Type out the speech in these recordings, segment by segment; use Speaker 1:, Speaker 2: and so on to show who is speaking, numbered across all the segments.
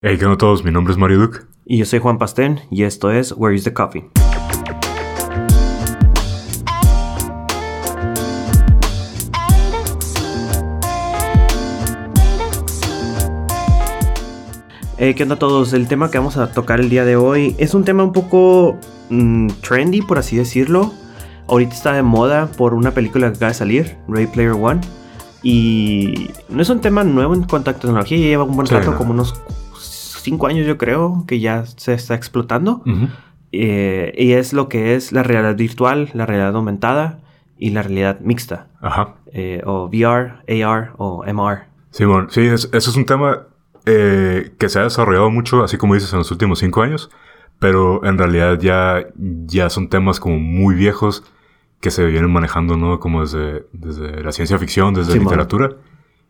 Speaker 1: Hey, ¿qué onda todos? Mi nombre es Mario Duke.
Speaker 2: Y yo soy Juan Pastén y esto es Where is the Coffee. Hey, ¿Qué onda a todos? El tema que vamos a tocar el día de hoy es un tema un poco mm, trendy, por así decirlo. Ahorita está de moda por una película que acaba de salir, Ray Player One. Y no es un tema nuevo en cuanto a tecnología, lleva un buen
Speaker 1: Sí,
Speaker 2: rato,
Speaker 1: no.
Speaker 2: como unos cinco años yo creo, que ya se está explotando. Eh, y es lo que es la realidad virtual, la realidad aumentada y la realidad mixta.
Speaker 1: Ajá.
Speaker 2: eh, o VR, AR o MR.
Speaker 1: Sí, bueno, sí, es- eso es un tema eh, que se ha desarrollado mucho, así como dices, en los últimos cinco años, pero en realidad ya, ya son temas como muy viejos que se vienen manejando, ¿no? Como desde, desde la ciencia ficción, desde
Speaker 2: Sí,
Speaker 1: la
Speaker 2: man.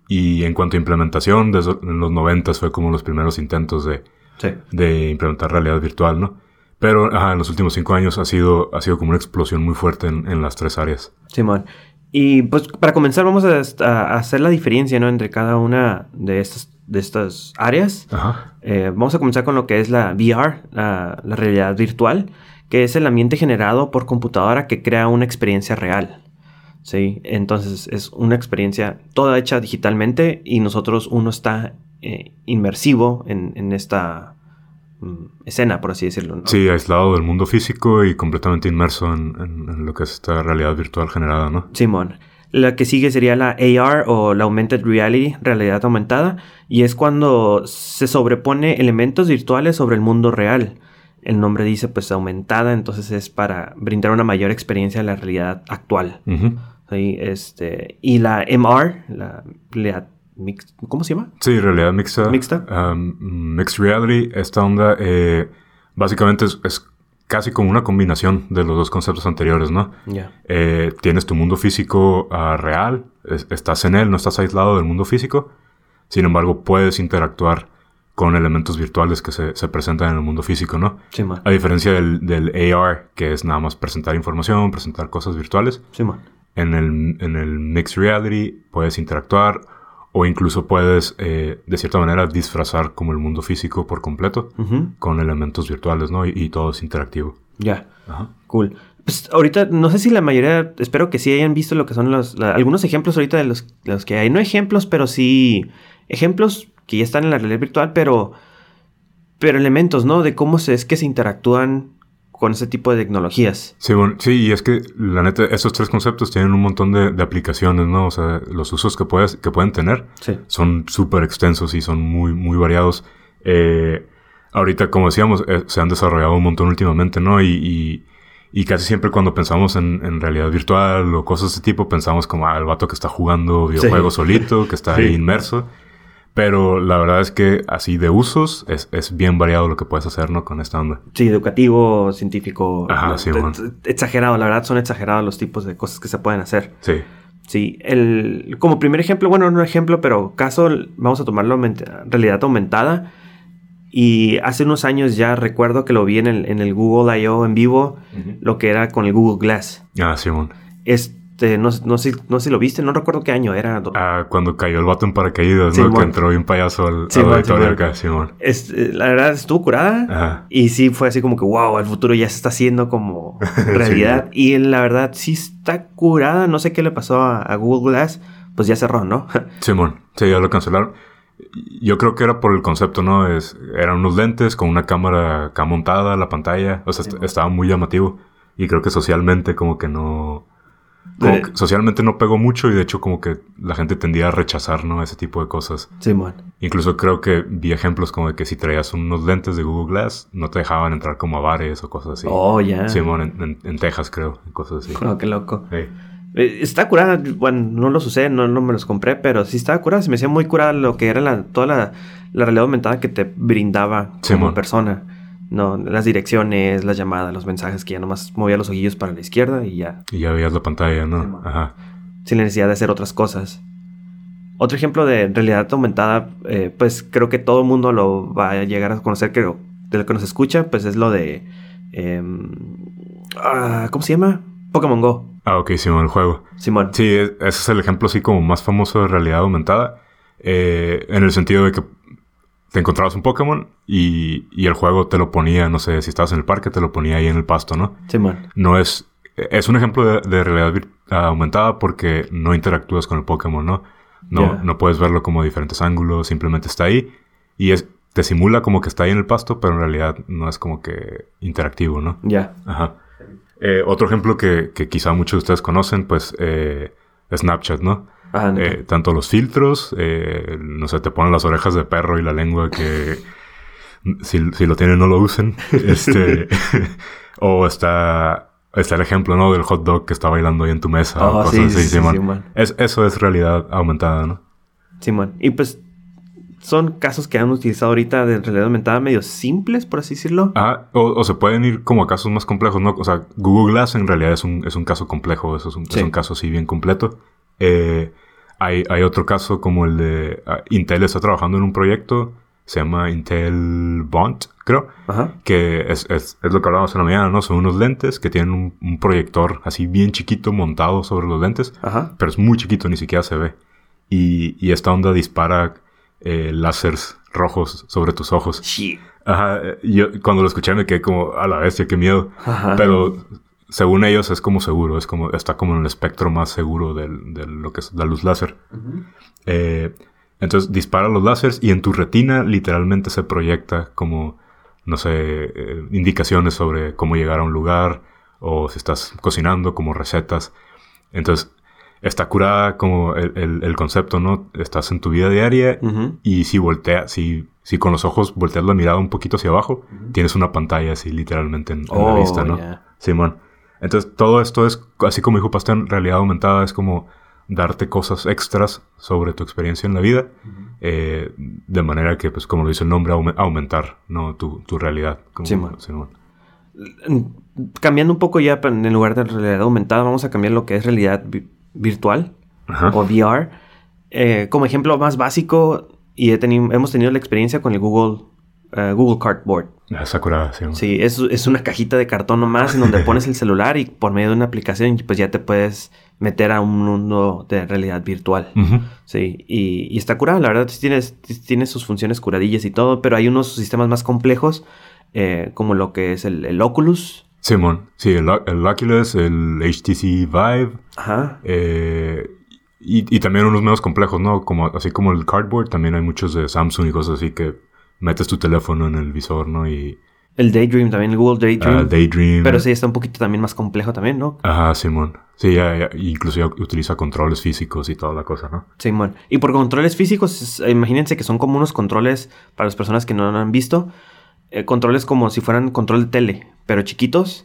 Speaker 1: Y en cuanto a implementación, desde en los noventas fue como los primeros intentos de,
Speaker 2: Sí.
Speaker 1: de implementar realidad virtual, ¿no? Pero ajá, en los últimos cinco años ha sido, ha sido como una explosión muy fuerte en, en las tres áreas.
Speaker 2: Simón. Y pues para comenzar vamos a, a hacer la diferencia ¿no? entre cada una de estas, de estas áreas.
Speaker 1: Ajá.
Speaker 2: Eh, vamos a comenzar con lo que es la VR, la, la realidad virtual, que es el ambiente generado por computadora que crea una experiencia real. ¿Sí? Entonces es una experiencia toda hecha digitalmente y nosotros uno está eh, inmersivo en, en esta mm, escena, por así decirlo. ¿no?
Speaker 1: Sí, aislado del mundo físico y completamente inmerso en, en- en lo que es esta realidad virtual generada, ¿no?
Speaker 2: Simón. La que sigue sería la AR o la Augmented Reality, realidad aumentada, y es cuando se sobrepone elementos virtuales sobre el mundo real. El nombre dice pues aumentada, entonces es para brindar una mayor experiencia de la realidad actual. Este, y la MR, la, la mix- ¿cómo se llama?
Speaker 1: Sí, realidad mixta.
Speaker 2: Mixta.
Speaker 1: um, mixed reality. Esta onda eh, básicamente es, es casi como una combinación de los dos conceptos anteriores, ¿no?
Speaker 2: Ya.
Speaker 1: Eh, tienes tu mundo físico ah, real, es- estás en él, no estás aislado del mundo físico. Sin embargo, puedes interactuar con elementos virtuales que se, se presentan en el mundo físico, ¿no?
Speaker 2: Simón.
Speaker 1: A diferencia del, del AR, que es nada más presentar información, presentar cosas virtuales.
Speaker 2: Simón.
Speaker 1: En el, en el Mixed Reality puedes interactuar o incluso puedes, eh, de cierta manera, disfrazar como el mundo físico por completo con elementos virtuales, ¿no? Y, y todo es interactivo.
Speaker 2: Ya.
Speaker 1: Ajá.
Speaker 2: Cool. Pues ahorita, no sé si la mayoría, espero que sí hayan visto lo que son los, la- algunos ejemplos ahorita de los, los que hay. No ejemplos, pero sí ejemplos que ya están en la realidad virtual, pero, pero elementos, ¿no? De cómo se, es que se interactúan con ese tipo de tecnologías.
Speaker 1: Sí, bueno, sí, y es que la neta, esos tres conceptos tienen un montón de, de aplicaciones, ¿no? O sea, los usos que, puedes, que pueden tener
Speaker 2: Sí.
Speaker 1: son súper extensos y son muy, muy variados. Eh, ahorita, como decíamos, eh, se han desarrollado un montón últimamente, ¿no? Y, y, y casi siempre cuando pensamos en, en realidad virtual o cosas de ese tipo, pensamos como, ah, el vato que está jugando videojuegos solito, que está
Speaker 2: Sí.
Speaker 1: ahí inmerso. Pero la verdad es que así de usos es, es bien variado lo que puedes hacer, ¿no? Con esta onda.
Speaker 2: Sí, educativo, científico.
Speaker 1: Ajá,
Speaker 2: no,
Speaker 1: sí,
Speaker 2: t-
Speaker 1: bueno.
Speaker 2: t- Exagerado, la verdad son exagerados los tipos de cosas que se pueden hacer.
Speaker 1: Sí.
Speaker 2: Sí, el, como primer ejemplo, bueno, no ejemplo, pero caso, vamos a tomarlo realidad aumentada. Y hace unos años ya recuerdo que lo vi en el, en el Google I.O. en vivo, lo que era con el Google Glass.
Speaker 1: Ah, Simón.
Speaker 2: Este, no, no, sé, no sé si lo viste, no recuerdo qué año era.
Speaker 1: Ah, cuando cayó el vato en paracaídas,
Speaker 2: Sí,
Speaker 1: ¿no? Que entró bien payaso al,
Speaker 2: Sí,
Speaker 1: al
Speaker 2: sí, mon.
Speaker 1: acá, Simón.
Speaker 2: Este, la verdad estuvo curada.
Speaker 1: Ajá.
Speaker 2: Y sí, fue así como que, wow, el futuro ya se está haciendo como realidad. Y la verdad sí está curada. No sé qué le pasó a, a Google Glass. Pues ya cerró, ¿no?
Speaker 1: Simón, sí, ya lo cancelaron. Yo creo que era por el concepto, ¿no? Es, eran unos lentes con una cámara acá montada, la pantalla. O sea, est- estaba muy llamativo. Y creo que socialmente como que no... como
Speaker 2: Eh.
Speaker 1: que socialmente no pegó mucho y de hecho como que la gente tendía a rechazar, ¿no? Ese tipo de cosas.
Speaker 2: Simón.
Speaker 1: Incluso creo que vi ejemplos como de que si traías unos lentes de Google Glass, no te dejaban entrar como a bares o cosas así.
Speaker 2: Oh, ya.
Speaker 1: Simón, en, en- en Texas creo, cosas así.
Speaker 2: Oh, qué loco.
Speaker 1: Sí.
Speaker 2: Eh, Está curada, bueno, no los usé, no, no me los compré, pero sí estaba curada. Se me hacía muy curada lo que era la, toda la, la realidad aumentada que te brindaba como
Speaker 1: Simón.
Speaker 2: persona. No, las direcciones, las llamadas, los mensajes que ya nomás movía los ojillos para la izquierda y ya,
Speaker 1: Y ya veías la pantalla, ¿no? Ajá.
Speaker 2: sin la necesidad de hacer otras cosas. Otro ejemplo de realidad aumentada, eh, pues creo que todo el mundo lo va a llegar a conocer, creo, de lo que nos escucha, pues es lo de... ah, ¿Cómo se llama? Pokémon Go.
Speaker 1: Ah, ok, Simón, el juego.
Speaker 2: Simón.
Speaker 1: Sí, ese es el ejemplo así como más famoso de realidad aumentada. eh, en el sentido de que te encontrabas un Pokémon y, y, el juego te lo ponía, no sé, si estabas en el parque, te lo ponía ahí en el pasto, ¿no?
Speaker 2: Sí, man.
Speaker 1: No es... Es un ejemplo de, de realidad aumentada porque no interactúas con el Pokémon, ¿no? No, no puedes verlo como diferentes ángulos, simplemente está ahí y es, te simula como que está ahí en el pasto, pero en realidad no es como que interactivo, ¿no?
Speaker 2: Ya.
Speaker 1: Ajá. Eh, otro ejemplo que, que, quizá muchos de ustedes conocen, pues eh, Snapchat, ¿no?
Speaker 2: Ah,
Speaker 1: eh, tanto los filtros, eh, no sé, te ponen las orejas de perro y la lengua que si, si lo tienen no lo usen. este, o está, está el ejemplo, ¿no? Del hot dog que está bailando ahí en tu mesa.
Speaker 2: Oh,
Speaker 1: o cosas
Speaker 2: sí,
Speaker 1: así,
Speaker 2: sí, sí, man.
Speaker 1: Es, eso es realidad aumentada, ¿no?
Speaker 2: Simón. Y pues son casos que han utilizado ahorita de realidad aumentada medio simples, por así decirlo.
Speaker 1: Ah, o, o se pueden ir como a casos más complejos, ¿no? O sea, Google Glass en realidad es un, es un caso complejo, eso es un,
Speaker 2: Sí.
Speaker 1: es un caso así bien completo. Eh, hay, hay otro caso como el de ah, Intel está trabajando en un proyecto, se llama Intel Bond, creo,
Speaker 2: Ajá.
Speaker 1: que es, es, es lo que hablábamos en la mañana, ¿no? Son unos lentes que tienen un, un proyector así bien chiquito montado sobre los lentes,
Speaker 2: Ajá.
Speaker 1: pero es muy chiquito, ni siquiera se ve. Y, y esta onda dispara eh, láseres rojos sobre tus ojos.
Speaker 2: Shit.
Speaker 1: Ajá, eh, yo cuando lo escuché me quedé como a la bestia, qué miedo.
Speaker 2: Ajá.
Speaker 1: Pero según ellos es como seguro, es como está como en el espectro más seguro del- de, lo que es la luz láser. Eh, entonces dispara los láseres y en tu retina literalmente se proyecta como, no sé, eh, indicaciones sobre cómo llegar a un lugar o si estás cocinando, como recetas. Entonces está curada como el, el- el concepto, ¿no? Estás en tu vida diaria y si voltea, si, si con los ojos volteas la mirada un poquito hacia abajo, tienes una pantalla así literalmente en, en la
Speaker 2: Oh,
Speaker 1: vista, ¿no?
Speaker 2: ya.
Speaker 1: Simón. Entonces todo esto es, así como dijo Pastel, en realidad aumentada es como darte cosas extras sobre tu experiencia en la vida, eh, de manera que, pues como lo dice el nombre, aume- aumentar, ¿no? Tu, tu realidad. Como,
Speaker 2: Simón.
Speaker 1: Simón.
Speaker 2: Cambiando un poco ya, en lugar de realidad aumentada, vamos a cambiar lo que es realidad vi- virtual
Speaker 1: Ajá.
Speaker 2: o VR. Eh, como ejemplo más básico, y he teni- hemos tenido la experiencia con el Google, eh, Google Cardboard.
Speaker 1: Ah, Sakura, Simón.
Speaker 2: Sí, es, es una cajita de cartón nomás en donde pones el celular y por medio de una aplicación pues ya te puedes meter a un mundo de realidad virtual. Sí, y, y está curado, la verdad sí tiene, sí tiene sus funciones curadillas y todo, pero hay unos sistemas más complejos eh, como lo que es el, el Oculus.
Speaker 1: Simón. Sí, el, el Oculus, el HTC Vive,
Speaker 2: Ajá.
Speaker 1: eh, y, y también unos menos complejos, ¿no? Como, así como el Cardboard, también hay muchos de Samsung y cosas así que metes tu teléfono en el visor, ¿no? Y
Speaker 2: El Daydream también, el Google Daydream.
Speaker 1: ah, Daydream.
Speaker 2: pero sí está un poquito también más complejo también, ¿no?
Speaker 1: Ajá, Simón. Sí, ya, ya, utiliza controles físicos y toda la cosa, ¿no?
Speaker 2: Simón. Y por controles físicos, imagínense que son como unos controles, para las personas que no lo han visto, eh, controles como si fueran control de tele, pero chiquitos.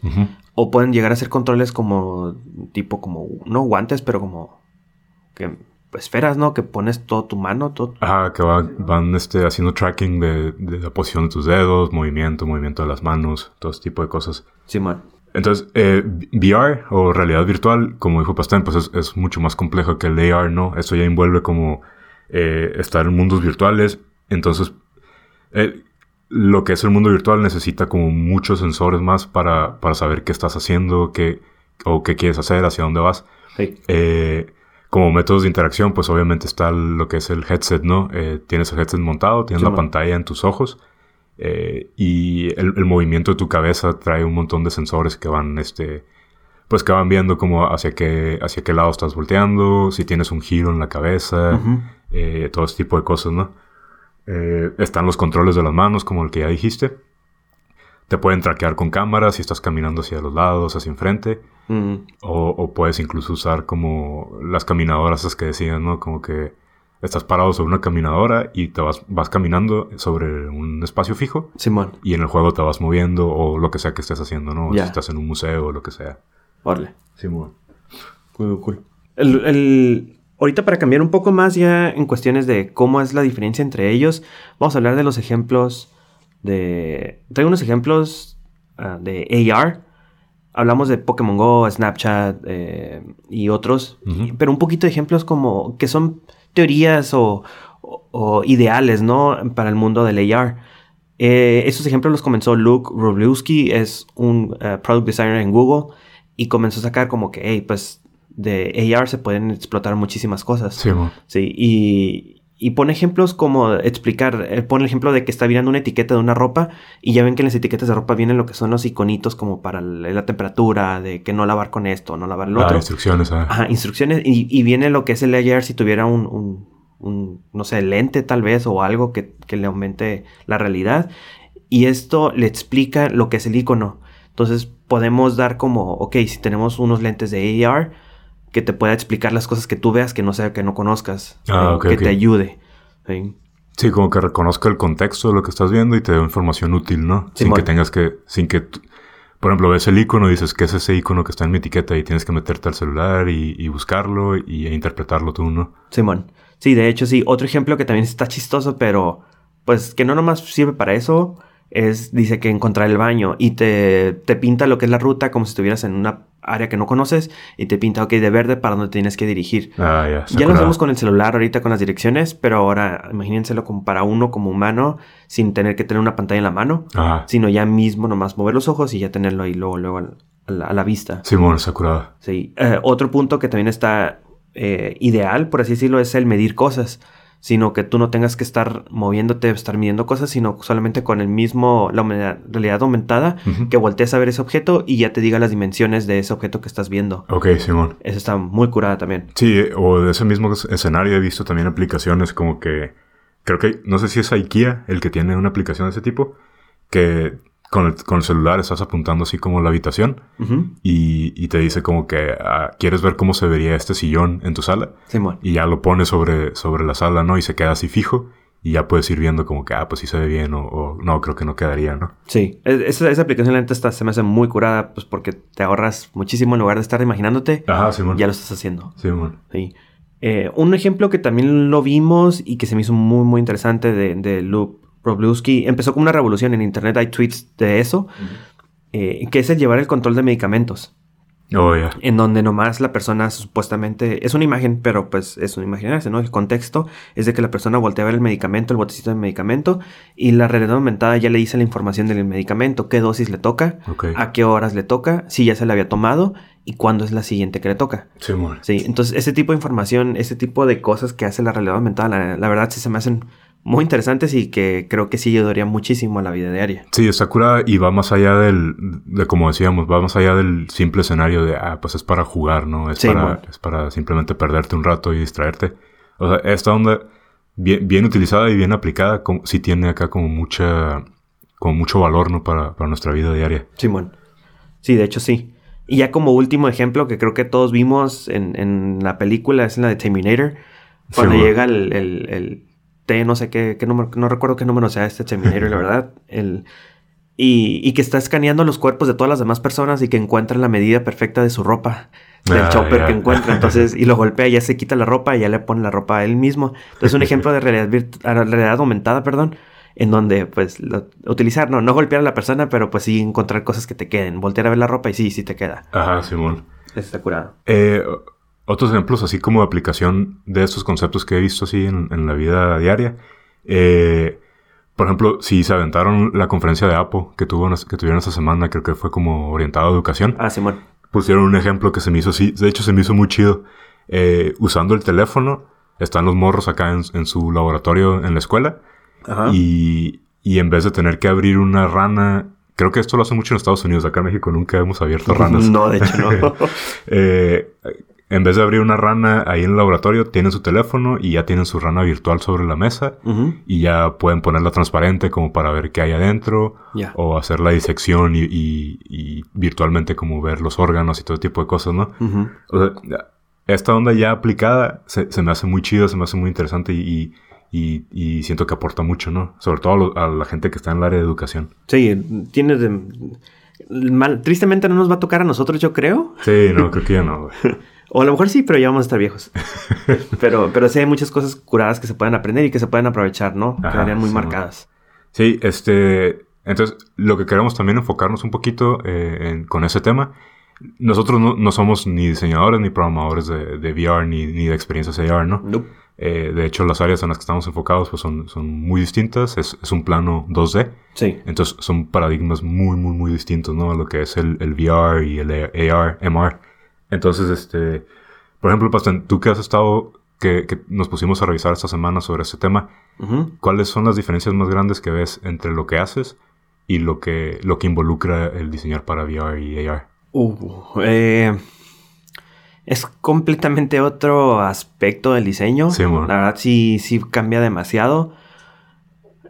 Speaker 2: O pueden llegar a ser controles como, tipo como, no guantes, pero como, que, esferas, ¿no? Que pones todo tu mano, todo.
Speaker 1: Ajá, que va- van este, haciendo tracking de, de la posición de tus dedos, movimiento, movimiento de las manos, todo ese tipo de cosas.
Speaker 2: Simón.
Speaker 1: Entonces, eh, VR o realidad virtual, como dijo Pastén, pues es, es mucho más complejo que el AR, ¿no? Eso ya envuelve como eh, estar en mundos virtuales. Entonces, eh, lo que es el mundo virtual necesita como muchos sensores más para, para saber qué estás haciendo, qué, o qué quieres hacer, hacia dónde vas.
Speaker 2: Sí.
Speaker 1: Eh, como métodos de interacción, pues obviamente está lo que es el headset, ¿no? Eh, tienes el headset montado, tienes
Speaker 2: Sí,
Speaker 1: la
Speaker 2: man.
Speaker 1: pantalla en tus ojos eh, y el, el movimiento de tu cabeza trae un montón de sensores que van, este, pues que van viendo como hacia qué, hacia qué lado estás volteando, si tienes un giro en la cabeza,
Speaker 2: Ujú.
Speaker 1: eh, todo ese tipo de cosas, ¿no? Eh, están los controles de las manos, como el que ya dijiste. Te pueden traquear con cámaras si estás caminando hacia los lados, hacia enfrente.
Speaker 2: Mm,
Speaker 1: O, o puedes incluso usar como las caminadoras esas que decían, ¿no? Como que estás parado sobre una caminadora y te vas, vas caminando sobre un espacio fijo
Speaker 2: Simón.
Speaker 1: y en el juego te vas moviendo o lo que sea que estés haciendo, ¿no?
Speaker 2: Ya.
Speaker 1: Si estás en un museo o lo que sea.
Speaker 2: Órale.
Speaker 1: Muy
Speaker 2: Cool, cool. El, el- ahorita para cambiar un poco más ya en cuestiones de cómo es la diferencia entre ellos, vamos a hablar de los ejemplos de... Traigo unos ejemplos ah, de AR. Hablamos de Pokémon Go, Snapchat eh, y otros, y- pero un poquito de ejemplos como que son teorías o, o- o ideales, ¿no? Para el mundo del AR. Eh, esos ejemplos los comenzó Luke Wroblewski, es un eh, product designer en Google, y comenzó a sacar como que, hey, pues de AR se pueden explotar muchísimas cosas.
Speaker 1: Sí.
Speaker 2: Sí, y, y pone ejemplos como explicar, eh, pone el ejemplo de que está mirando una etiqueta de una ropa y ya ven que en las etiquetas de ropa vienen lo que son los iconitos como para la, temperatura, de que no lavar con esto, no lavar el otro.
Speaker 1: Ah, instrucciones, ah.
Speaker 2: Ajá, instrucciones y, viene lo que es el layer si tuviera un, un, no sé, lente tal vez o algo que, que le aumente la realidad y esto le explica lo que es el icono. Entonces podemos dar como, ok, si tenemos unos lentes de AR, que te pueda explicar las cosas que tú veas que no sea que no conozcas.
Speaker 1: Ah,
Speaker 2: que te ayude.
Speaker 1: ¿sí? como que reconozca el contexto de lo que estás viendo y te dé información útil, ¿no? sin que tengas que, sin que, por ejemplo, ves el icono y dices, ¿qué es ese icono que está en mi etiqueta? Y tienes que meterte al celular y, buscarlo y e interpretarlo tú, ¿no?
Speaker 2: Simón. Sí, de hecho, sí. Otro ejemplo que también está chistoso, pero pues que no nomás sirve para eso, es, dice que encontrar el baño y te, te pinta lo que es la ruta como si estuvieras en una área que no conoces y te pinta, ok, de verde para donde tienes que dirigir.
Speaker 1: Ah, ya.
Speaker 2: Ya lo hacemos con el celular ahorita con las direcciones, pero ahora imagínenselo como para uno como humano sin tener que tener una pantalla en la mano, sino ya mismo nomás mover los ojos y ya tenerlo ahí luego, luego a la, vista.
Speaker 1: Sí, bueno, está curado.
Speaker 2: Sí. Eh, otro punto que también está eh, ideal, por así decirlo, es el medir cosas sino que tú no tengas que estar moviéndote, estar midiendo cosas, sino solamente con el mismo, la realidad aumentada, que voltees a ver ese objeto y ya te diga las dimensiones de ese objeto que estás viendo.
Speaker 1: Ok, Simón.
Speaker 2: Eso está muy curada también.
Speaker 1: Sí, o de ese mismo escenario he visto también aplicaciones como que, creo que, no sé si es IKEA el que tiene una aplicación de ese tipo, que con el, con el, celular estás apuntando así como la habitación y, y, te dice como que ah, quieres ver cómo se vería este sillón en tu sala y ya lo pones sobre, sobre la sala, ¿no? Y se queda así fijo y ya puedes ir viendo como que, ah, pues sí se ve bien o, no, creo que no quedaría, ¿no?
Speaker 2: Sí, esa, esa aplicación lenta está, se me hace muy curada pues porque te ahorras muchísimo en lugar de estar imaginándote.
Speaker 1: Ajá, Simón.
Speaker 2: Ya lo estás haciendo.
Speaker 1: Simón.
Speaker 2: Sí. Eh, un ejemplo que también lo vimos y que se me hizo muy, muy interesante de, de Loop Robluski empezó como una revolución en Internet, hay tweets de eso, eh, que es el llevar el control de medicamentos.
Speaker 1: Oh, yeah.
Speaker 2: En donde nomás la persona supuestamente es una imagen, pero pues es una imaginarse, ¿no? El contexto es de que la persona voltea a ver el medicamento, el botecito de medicamento, y la realidad aumentada ya le dice la información del medicamento, qué dosis le toca, a qué horas le toca, si ya se le había tomado y cuándo es la siguiente que le toca.
Speaker 1: Sí,
Speaker 2: sí entonces ese tipo de información, ese tipo de cosas que hace la realidad aumentada, la, la verdad sí se me hacen muy interesantes y que creo que sí ayudaría muchísimo a la vida diaria.
Speaker 1: Sí, Sakura y va más allá del, de como decíamos, va más allá del simple escenario de, ah, pues es para jugar, ¿no? Es, para, es para simplemente perderte un rato y distraerte. O sea, esta onda, bien, bien utilizada y bien aplicada, como, sí tiene acá como mucha, como mucho valor, ¿no? Para, para nuestra vida diaria.
Speaker 2: Simón. Sí, de hecho sí. Y ya como último ejemplo que creo que todos vimos en, en la película es en la de Terminator. Cuando llega el T, no sé qué, qué número, no recuerdo qué número sea este Terminator, la verdad. El, y, y, que está escaneando los cuerpos de todas las demás personas y que encuentra la medida perfecta de su ropa, del ah, chopper que encuentra. Entonces, y lo golpea, ya se quita la ropa y ya le pone la ropa a él mismo. Entonces, un ejemplo de realidad, realidad aumentada, perdón, en donde, pues, utilizar, no, no golpear a la persona, pero pues sí encontrar cosas que te queden. Voltear a ver la ropa y sí, sí te queda.
Speaker 1: Ajá, Simón.
Speaker 2: Está curado.
Speaker 1: Eh, otros ejemplos, así como de aplicación de estos conceptos que he visto así en, la vida diaria. Eh, por ejemplo, si se aventaron la conferencia de Apple que, tuvo, que tuvieron esta semana, creo que fue como orientado a educación.
Speaker 2: Ah, sí, bueno.
Speaker 1: Pusieron un ejemplo que se me hizo así. De hecho, se me hizo muy chido. Eh, usando el teléfono, están los morros acá en, su laboratorio en la escuela. Ajá. Y, y en vez de tener que abrir una rana Creo que esto lo hace mucho en Estados Unidos. Acá en México nunca hemos abierto ranas.
Speaker 2: no, de hecho no.
Speaker 1: eh, en vez de abrir una rana ahí en el laboratorio, tienen su teléfono y ya tienen su rana virtual sobre la mesa y ya pueden ponerla transparente como para ver qué hay adentro o hacer la disección y, virtualmente como ver los órganos y todo tipo de cosas, ¿no? o sea, esta onda ya aplicada se, me hace muy chido, se me hace muy interesante y, siento que aporta mucho, ¿no? Sobre todo a, la gente que está en el área de educación.
Speaker 2: Sí, tienes de... Mal, tristemente no nos va a tocar a nosotros, yo creo.
Speaker 1: Sí, no, creo que ya no.
Speaker 2: O a lo mejor sí, pero ya vamos a estar viejos. pero, pero sí hay muchas cosas curadas que se pueden aprender y que se pueden aprovechar, ¿no? Quedarían muy marcadas.
Speaker 1: Sí, este... Entonces, lo que queremos también enfocarnos un poquito eh, con ese tema. Nosotros no, somos ni diseñadores ni programadores de, VR ni, ni, de experiencias AR, ¿no? Eh, de hecho, las áreas en las que estamos enfocados pues, son, son muy distintas. Es, es, un plano 2D.
Speaker 2: Sí.
Speaker 1: Entonces, son paradigmas muy, muy, muy distintos, ¿no? A lo que es el, el VR y el AR, MR. Entonces, este, por ejemplo, Pastor, tú que has estado que, que nos pusimos a revisar esta semana sobre este tema. ¿cuáles son las diferencias más grandes que ves entre lo que haces y lo que, lo que involucra el diseñar para VR y AR?
Speaker 2: Uh, eh, es completamente otro aspecto del diseño.
Speaker 1: Sí, bueno.
Speaker 2: La verdad sí, sí cambia demasiado.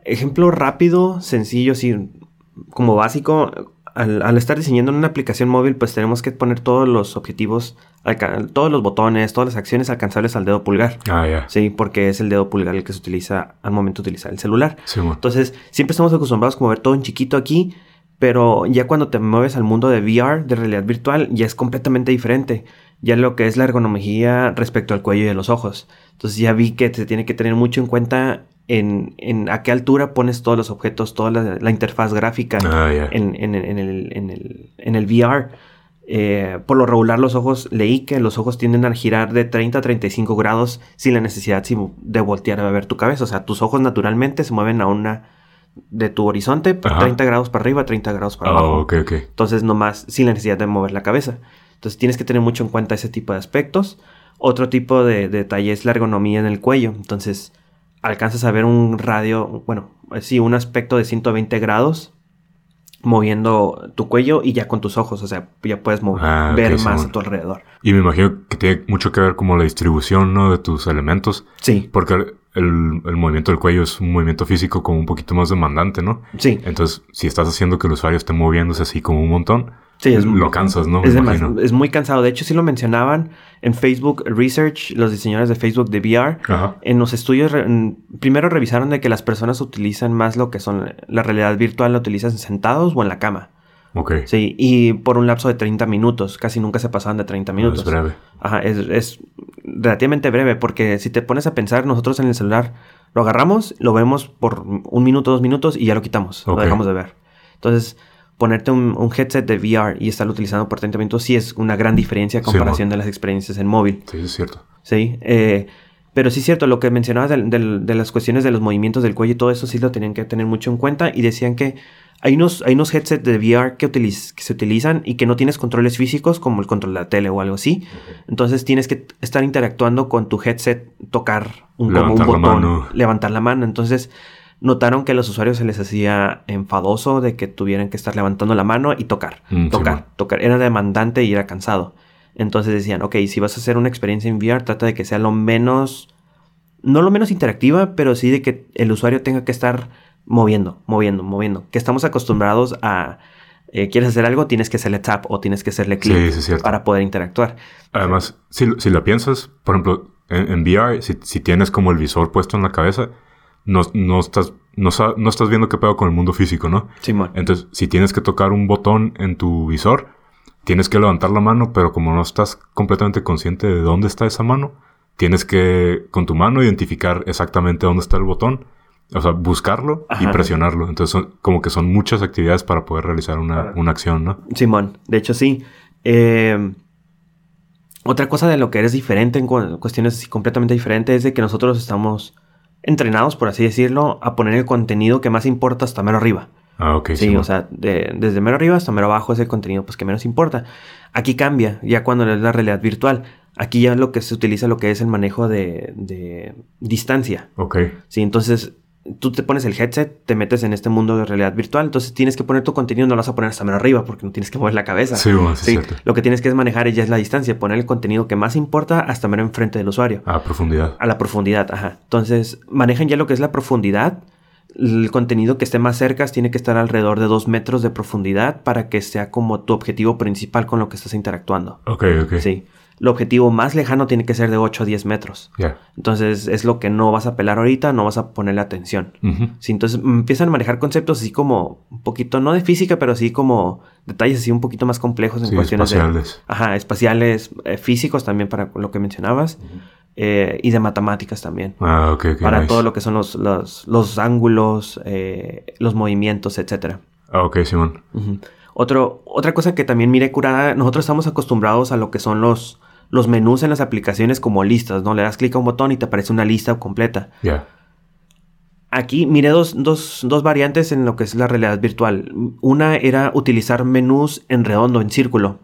Speaker 2: Ejemplo rápido, sencillo, sí, como básico. Al, al estar diseñando una aplicación móvil, pues tenemos que poner todos los objetivos, todos los botones, todas las acciones alcanzables al dedo pulgar.
Speaker 1: Ah, ya.
Speaker 2: Sí, porque es el dedo pulgar el que se utiliza al momento de utilizar el celular.
Speaker 1: Sí, bueno.
Speaker 2: Entonces, siempre estamos acostumbrados como a ver todo en chiquito aquí, pero ya cuando te mueves al mundo de VR, de realidad virtual, ya es completamente diferente. Ya lo que es la ergonomía respecto al cuello y de los ojos. Entonces ya vi que se tiene que tener mucho en cuenta en, en a qué altura pones todos los objetos, toda la, la interfaz gráfica
Speaker 1: Ah,
Speaker 2: en, en- en el, en el- en el VR. Eh, por lo regular los ojos, leí que los ojos tienden a girar de 30 a 35 grados sin la necesidad de voltear a ver tu cabeza. O sea, tus ojos naturalmente se mueven a una de tu horizonte,
Speaker 1: Ajá.
Speaker 2: 30 grados para arriba, 30 grados para abajo.
Speaker 1: ok, ok.
Speaker 2: Entonces, nomás sin la necesidad de mover la cabeza. Entonces, tienes que tener mucho en cuenta ese tipo de aspectos. Otro tipo de, de detalle es la ergonomía en el cuello. Entonces, alcanzas a ver un radio, bueno, sí, un aspecto de 120 grados moviendo tu cuello y ya con tus ojos. O sea, ya puedes mo-
Speaker 1: Ah,
Speaker 2: ver más a tu alrededor.
Speaker 1: Y me imagino que tiene mucho que ver como la distribución, ¿no? De tus elementos.
Speaker 2: Sí,
Speaker 1: Porque el, el- movimiento del cuello es un movimiento físico como un poquito más demandante, ¿no?
Speaker 2: sí.
Speaker 1: Entonces, si estás haciendo que el usuario esté moviéndose así como un montón,
Speaker 2: Sí, es-
Speaker 1: lo cansas, ¿no? Me
Speaker 2: Es,
Speaker 1: imagino.
Speaker 2: es muy cansado. De hecho, sí lo mencionaban en Facebook Research, los diseñadores de Facebook de VR.
Speaker 1: Ajá.
Speaker 2: En los estudios, re- primero revisaron de que las personas utilizan más lo que son la realidad virtual, la utilizan sentados o en la cama.
Speaker 1: Ok.
Speaker 2: Sí, y por un lapso de 30 minutos. Casi nunca se pasaban de 30 minutos.
Speaker 1: Es breve.
Speaker 2: Ajá, es, es relativamente breve porque si te pones a pensar, nosotros en el celular lo agarramos, lo vemos por un minuto, dos minutos y ya lo quitamos, lo dejamos de ver. Entonces, ponerte un, un headset de VR y estarlo utilizando por 30 minutos sí es una gran diferencia a
Speaker 1: Sí,
Speaker 2: comparación de las experiencias en móvil.
Speaker 1: Sí, es cierto.
Speaker 2: Sí, eh, pero sí es cierto, lo que mencionabas del- de, las cuestiones de los movimientos del cuello y todo eso sí lo tenían que tener mucho en cuenta y decían que hay unos, hay unos headsets de VR que, utiliz- que se utilizan y que no tienes controles físicos como el control de la tele o algo así. Entonces tienes que estar interactuando con tu headset, tocar un, como un
Speaker 1: la
Speaker 2: botón, levantar la mano. Entonces notaron que a los usuarios se les hacía enfadoso de que tuvieran que estar levantando la mano y tocar,
Speaker 1: Mm,
Speaker 2: tocar, tocar. Era demandante y era cansado. Entonces decían, ok, si vas a hacer una experiencia en VR, trata de que sea lo menos, no lo menos interactiva, pero sí de que el usuario tenga que estar moviendo, moviendo, moviendo. Que estamos acostumbrados a, eh, quieres hacer algo, tienes que hacerle tap o tienes que hacerle clic
Speaker 1: Sí, sí,
Speaker 2: para poder interactuar.
Speaker 1: Además, si, si la piensas, por ejemplo, en, en VR, si, si tienes como el visor puesto en la cabeza, no, no, estás, no, sa- no estás viendo qué pedo con el mundo físico, ¿no?
Speaker 2: Simón.
Speaker 1: Entonces, si tienes que tocar un botón en tu visor, tienes que levantar la mano, pero como no estás completamente consciente de dónde está esa mano, tienes que con tu mano identificar exactamente dónde está el botón, o sea, buscarlo y presionarlo. Entonces, son- como que son muchas actividades para poder realizar una, una acción, ¿no?
Speaker 2: Simón, de hecho sí. Eh, otra cosa de lo que eres diferente en cu- cuestiones así completamente diferentes es de que nosotros estamos entrenados, por así decirlo, a poner el contenido que más importa hasta mero arriba.
Speaker 1: Ah, ok.
Speaker 2: Sí,
Speaker 1: sí,
Speaker 2: o sea, de- desde mero arriba hasta mero abajo es el contenido pues, que menos importa. Aquí cambia, ya cuando es la realidad virtual. Aquí ya lo que se utiliza lo que es el manejo de, de distancia.
Speaker 1: Ok.
Speaker 2: Sí, entonces tú te pones el headset, te metes en este mundo de realidad virtual, entonces tienes que poner tu contenido, no lo vas a poner hasta mero arriba porque no tienes que mover la cabeza.
Speaker 1: Sí, bueno, sí, es
Speaker 2: lo que tienes que es manejar ya es la distancia, poner el contenido que más importa hasta mero enfrente del usuario.
Speaker 1: A profundidad.
Speaker 2: A la profundidad, ajá. Entonces, manejan ya lo que es la profundidad. El contenido que esté más cerca tiene que estar alrededor de dos metros de profundidad para que sea como tu objetivo principal con lo que estás interactuando.
Speaker 1: Ok, ok.
Speaker 2: Sí. El objetivo más lejano tiene que ser de 8 a 10 metros.
Speaker 1: Ya.
Speaker 2: Entonces, es lo que no vas a pelar ahorita, no vas a ponerle atención.
Speaker 1: Ujú.
Speaker 2: Sí, entonces mm, empiezan a manejar conceptos así como un poquito, no de física, pero sí como detalles así un poquito más complejos en
Speaker 1: Sí,
Speaker 2: cuestiones de,
Speaker 1: espaciales.
Speaker 2: Ajá, espaciales, eh, físicos también para lo que mencionabas. eh, y de matemáticas también.
Speaker 1: Ah, ok, ok.
Speaker 2: para
Speaker 1: nice.
Speaker 2: todo lo que son los, los, los ángulos, eh, los movimientos, etcétera.
Speaker 1: Ah, ok, Simón.
Speaker 2: Otro, otra cosa que también miré curada, nosotros estamos acostumbrados a lo que son los, los menús en las aplicaciones como listas, ¿no? Le das clic a un botón y te aparece una lista completa.
Speaker 1: Ya.
Speaker 2: Aquí miré dos, dos, dos variantes en lo que es la realidad virtual. Una era utilizar menús en redondo, en círculo.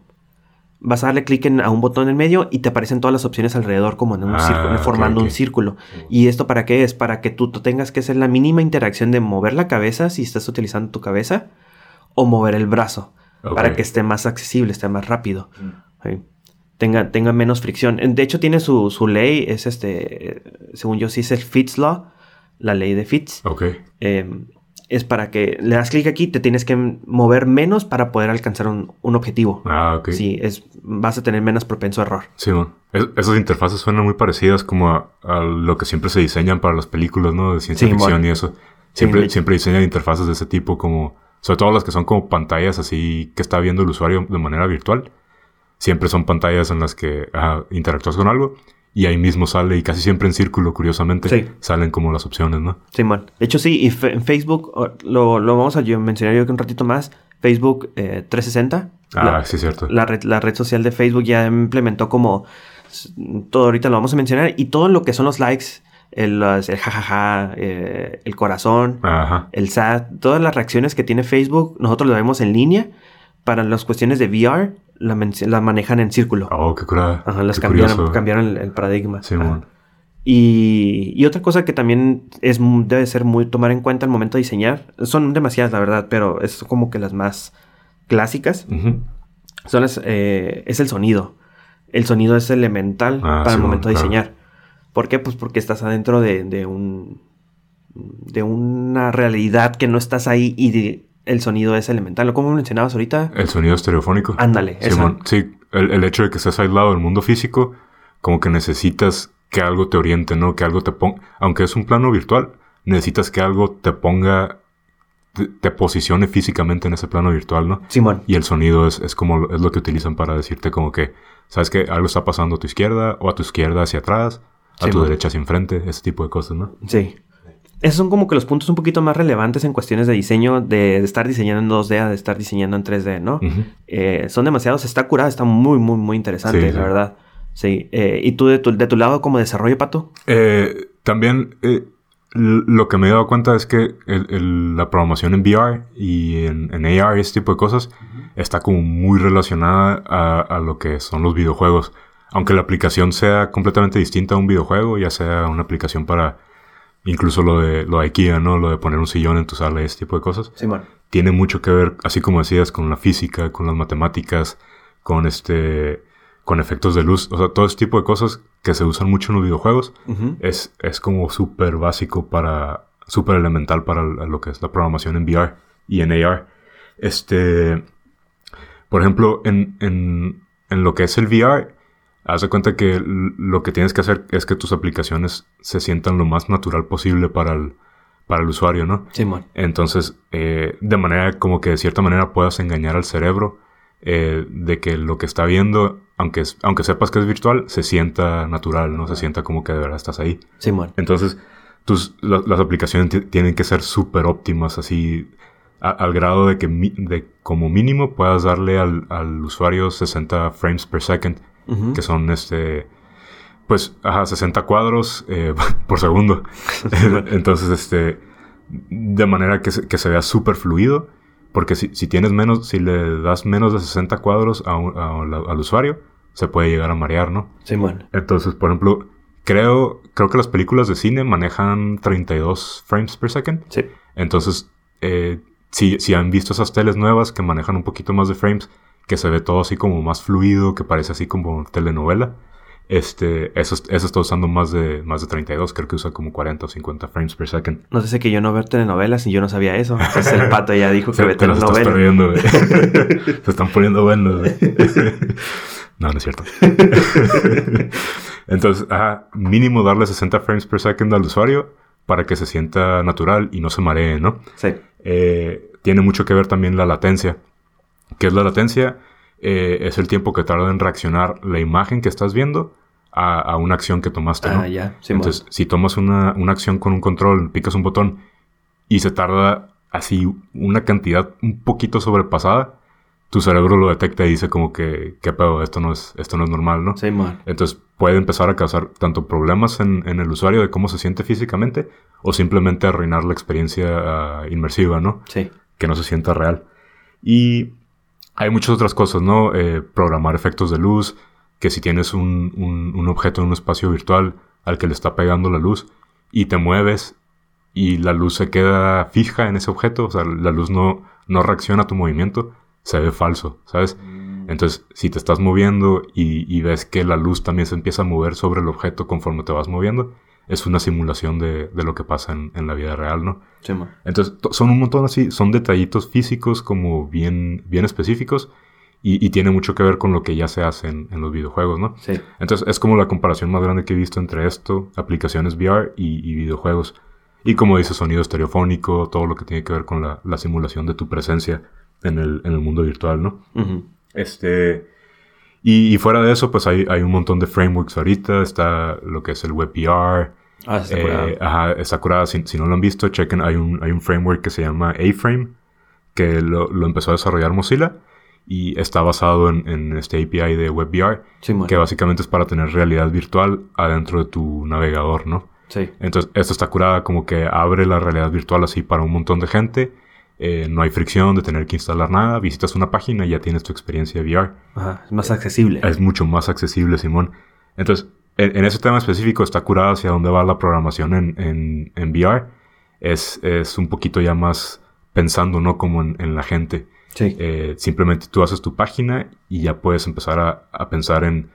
Speaker 2: vas a darle clic a un botón en medio y te aparecen todas las opciones alrededor como en un
Speaker 1: Ah,
Speaker 2: círculo, formando un círculo. ¿Y esto para qué es? Para que tú tengas que hacer la mínima interacción de mover la cabeza si estás utilizando tu cabeza o mover el brazo para que esté más accesible, esté más rápido. Sí. Tenga, tenga menos fricción. De hecho, tiene su, su ley, es este, según yo sí es el Fitz Law, la ley de Fitz.
Speaker 1: Ok.
Speaker 2: Eh, es para que le das clic aquí, te tienes que mover menos para poder alcanzar un, un objetivo.
Speaker 1: Ah, ok.
Speaker 2: Sí, es, vas a tener menos propenso a error.
Speaker 1: Sí. Es- esas interfaces suenan muy parecidas como a, a lo que siempre se diseñan para las películas, ¿no? De ciencia
Speaker 2: Sí,
Speaker 1: ficción y eso. Siempre,
Speaker 2: Sí.
Speaker 1: siempre diseñan interfaces de ese tipo, como... Sobre todo las que son como pantallas así que está viendo el usuario de manera virtual. Siempre son pantallas en las que ajá, interactúas con algo y ahí mismo sale, y casi siempre en círculo, curiosamente,
Speaker 2: Sí.
Speaker 1: salen como las opciones, ¿no?
Speaker 2: Simón. De hecho, sí, y fe- en Facebook, lo, lo vamos a mencionar yo que un ratito más. Facebook eh, 360.
Speaker 1: Ah,
Speaker 2: la,
Speaker 1: sí, cierto.
Speaker 2: la red, la red social de Facebook ya implementó como todo ahorita lo vamos a mencionar y todo lo que son los likes, el, jajaja, eh, el corazón,
Speaker 1: Ajá.
Speaker 2: el SAT, todas las reacciones que tiene Facebook, nosotros lo vemos en línea. Para las cuestiones de VR, la, manejan en círculo.
Speaker 1: Oh, qué curada.
Speaker 2: Ajá, las
Speaker 1: Qué
Speaker 2: cambiaron,
Speaker 1: curioso.
Speaker 2: cambiaron el, el paradigma.
Speaker 1: Sí.
Speaker 2: Y, y otra cosa que también es, debe ser muy tomar en cuenta al momento de diseñar, son demasiadas, la verdad, pero es como que las más clásicas, son las, eh, es el sonido. El sonido es elemental
Speaker 1: Ah,
Speaker 2: para el momento de
Speaker 1: claro.
Speaker 2: ¿Por qué? Pues porque estás adentro de, de un de una realidad que no estás ahí y de- el sonido es elemental. ¿Cómo mencionabas ahorita?
Speaker 1: El sonido estereofónico.
Speaker 2: Ándale.
Speaker 1: Simón, sí, el, el hecho de que estés aislado del mundo físico, como que necesitas que algo te oriente, ¿no? Que algo te ponga, aunque es un plano virtual, necesitas que algo te ponga, te, te posicione físicamente en ese plano virtual, ¿no?
Speaker 2: Simón.
Speaker 1: Y el sonido es, es como es lo que utilizan para decirte como que, sabes que algo está pasando a tu izquierda o a tu izquierda hacia atrás, a
Speaker 2: Sí,
Speaker 1: tu
Speaker 2: man.
Speaker 1: derecha hacia enfrente, ese tipo de cosas, ¿no?
Speaker 2: Sí. Esos son como que los puntos un poquito más relevantes en cuestiones de diseño, de, de estar diseñando en 2D a de estar diseñando en 3D, ¿no? Eh, son demasiados, está curada, está muy, muy, muy interesante,
Speaker 1: Sí,
Speaker 2: la
Speaker 1: sí.
Speaker 2: verdad. Sí. Eh, ¿Y tú de tu, de tu lado como desarrollo, Pato?
Speaker 1: Eh, también eh, lo que me he dado cuenta es que el- el- la programación en VR y en, en AR y este tipo de cosas está como muy relacionada a, a lo que son los videojuegos. Aunque la aplicación sea completamente distinta a un videojuego, ya sea una aplicación para incluso lo de, lo de IKEA, ¿no? Lo de poner un sillón en tu sala y este tipo de cosas
Speaker 2: Simón.
Speaker 1: tiene mucho que ver, así como decías, con la física, con las matemáticas, con este, con efectos de luz, o sea, todo ese tipo de cosas que se usan mucho en los videojuegos es, es como súper básico para, súper elemental para lo que es la programación en VR y en AR. Este, por ejemplo, en, en, en lo que es el VR, haz de cuenta que lo que tienes que hacer es que tus aplicaciones se sientan lo más natural posible para el, para el usuario, ¿no?
Speaker 2: Simón.
Speaker 1: Entonces, eh, de manera como que de cierta manera puedas engañar al cerebro eh, de que lo que está viendo, aunque, aunque sepas que es virtual, se sienta natural, ¿no? Se sienta como que de verdad estás ahí.
Speaker 2: Simón.
Speaker 1: Entonces, tus, la- las aplicaciones ti- tienen que ser súper óptimas, así a- al grado de que mi- de como mínimo puedas darle al, al usuario 60 frames per second, Que son este pues ajá, 60 cuadros eh, por segundo entonces este de manera que se, que se vea súper fluido porque si, si tienes menos si le das menos de 60 cuadros a un- a la- al usuario se puede llegar a marear no
Speaker 2: Simón.
Speaker 1: entonces por ejemplo creo creo que las películas de cine manejan 32 frames per second
Speaker 2: Sí.
Speaker 1: entonces, eh, si, si han visto esas teles nuevas que manejan un poquito más de frames, que se ve todo así como más fluido, que parece así como telenovela, este, eso, eso está usando más de, más de 32, creo que usa como 40 o 50 frames per second.
Speaker 2: No sé que yo no veo telenovelas y yo no sabía eso. Entonces el Pato ya dijo que
Speaker 1: Se-
Speaker 2: ve
Speaker 1: te los estás
Speaker 2: telenovelas.
Speaker 1: perdiendo. Se están poniendo buenos. No, no es cierto. Entonces, ajá, mínimo darle 60 frames per second al usuario para que se sienta natural y no se maree, ¿no?
Speaker 2: Sí.
Speaker 1: eh, tiene mucho que ver también la latencia. ¿Qué es la latencia? Eh, es el tiempo que tarda en reaccionar la imagen que estás viendo a, a una acción que tomaste, ¿no?
Speaker 2: Ah, ya. Simón.
Speaker 1: Entonces, si tomas una, una acción con un control, picas un botón y se tarda así una cantidad un poquito sobrepasada, tu cerebro lo detecta y dice como que, ¿qué pedo? Esto no es, esto no es normal, ¿no?
Speaker 2: Simón.
Speaker 1: Entonces puede empezar a causar tanto problemas en, en el usuario de cómo se siente físicamente o simplemente arruinar la experiencia ah, inmersiva, ¿no?
Speaker 2: Sí.
Speaker 1: Que no se sienta real. Y hay muchas otras cosas, ¿no? Eh, programar efectos de luz, que si tienes un, un, un, objeto en un espacio virtual al que le está pegando la luz y te mueves y la luz se queda fija en ese objeto, o sea, la luz no, no reacciona a tu movimiento, se ve falso, ¿sabes? Mm. Entonces, si te estás moviendo y, y, ves que la luz también se empieza a mover sobre el objeto conforme te vas moviendo, es una simulación de, de lo que pasa en, en, la vida real, ¿no?
Speaker 2: Sí,
Speaker 1: Entonces, son un montón así, son detallitos físicos como bien, bien específicos y, y, tiene mucho que ver con lo que ya se hace en, en, los videojuegos, ¿no?
Speaker 2: Sí.
Speaker 1: Entonces, es como la comparación más grande que he visto entre esto, aplicaciones VR y, y videojuegos. Y como dice, sonido estereofónico, todo lo que tiene que ver con la, la simulación de tu presencia en el, en el mundo virtual, ¿no?
Speaker 2: Uh-huh.
Speaker 1: Este. Y, y, fuera de eso, pues hay, hay, un montón de frameworks ahorita. Está lo que es el WebVR.
Speaker 2: Ah, está eh, curada.
Speaker 1: Ajá, está curada. Si, si, no lo han visto, chequen. Hay un, hay un framework que se llama A-Frame, que lo, lo, empezó a desarrollar Mozilla. Y está basado en, en este API de WebVR,
Speaker 2: sí,
Speaker 1: que básicamente es para tener realidad virtual adentro de tu navegador, ¿no?
Speaker 2: Sí.
Speaker 1: Entonces, esto está curada como que abre la realidad virtual así para un montón de gente. Eh, no hay fricción de tener que instalar nada. Visitas una página y ya tienes tu experiencia de VR.
Speaker 2: Ajá, es más accesible.
Speaker 1: Es mucho más accesible, Simón. Entonces, en, en ese tema específico está curada hacia dónde va la programación en, en, en VR. Es, es, un poquito ya más pensando, ¿no? Como en, la gente.
Speaker 2: Sí.
Speaker 1: Eh, simplemente tú haces tu página y ya puedes empezar a, a pensar en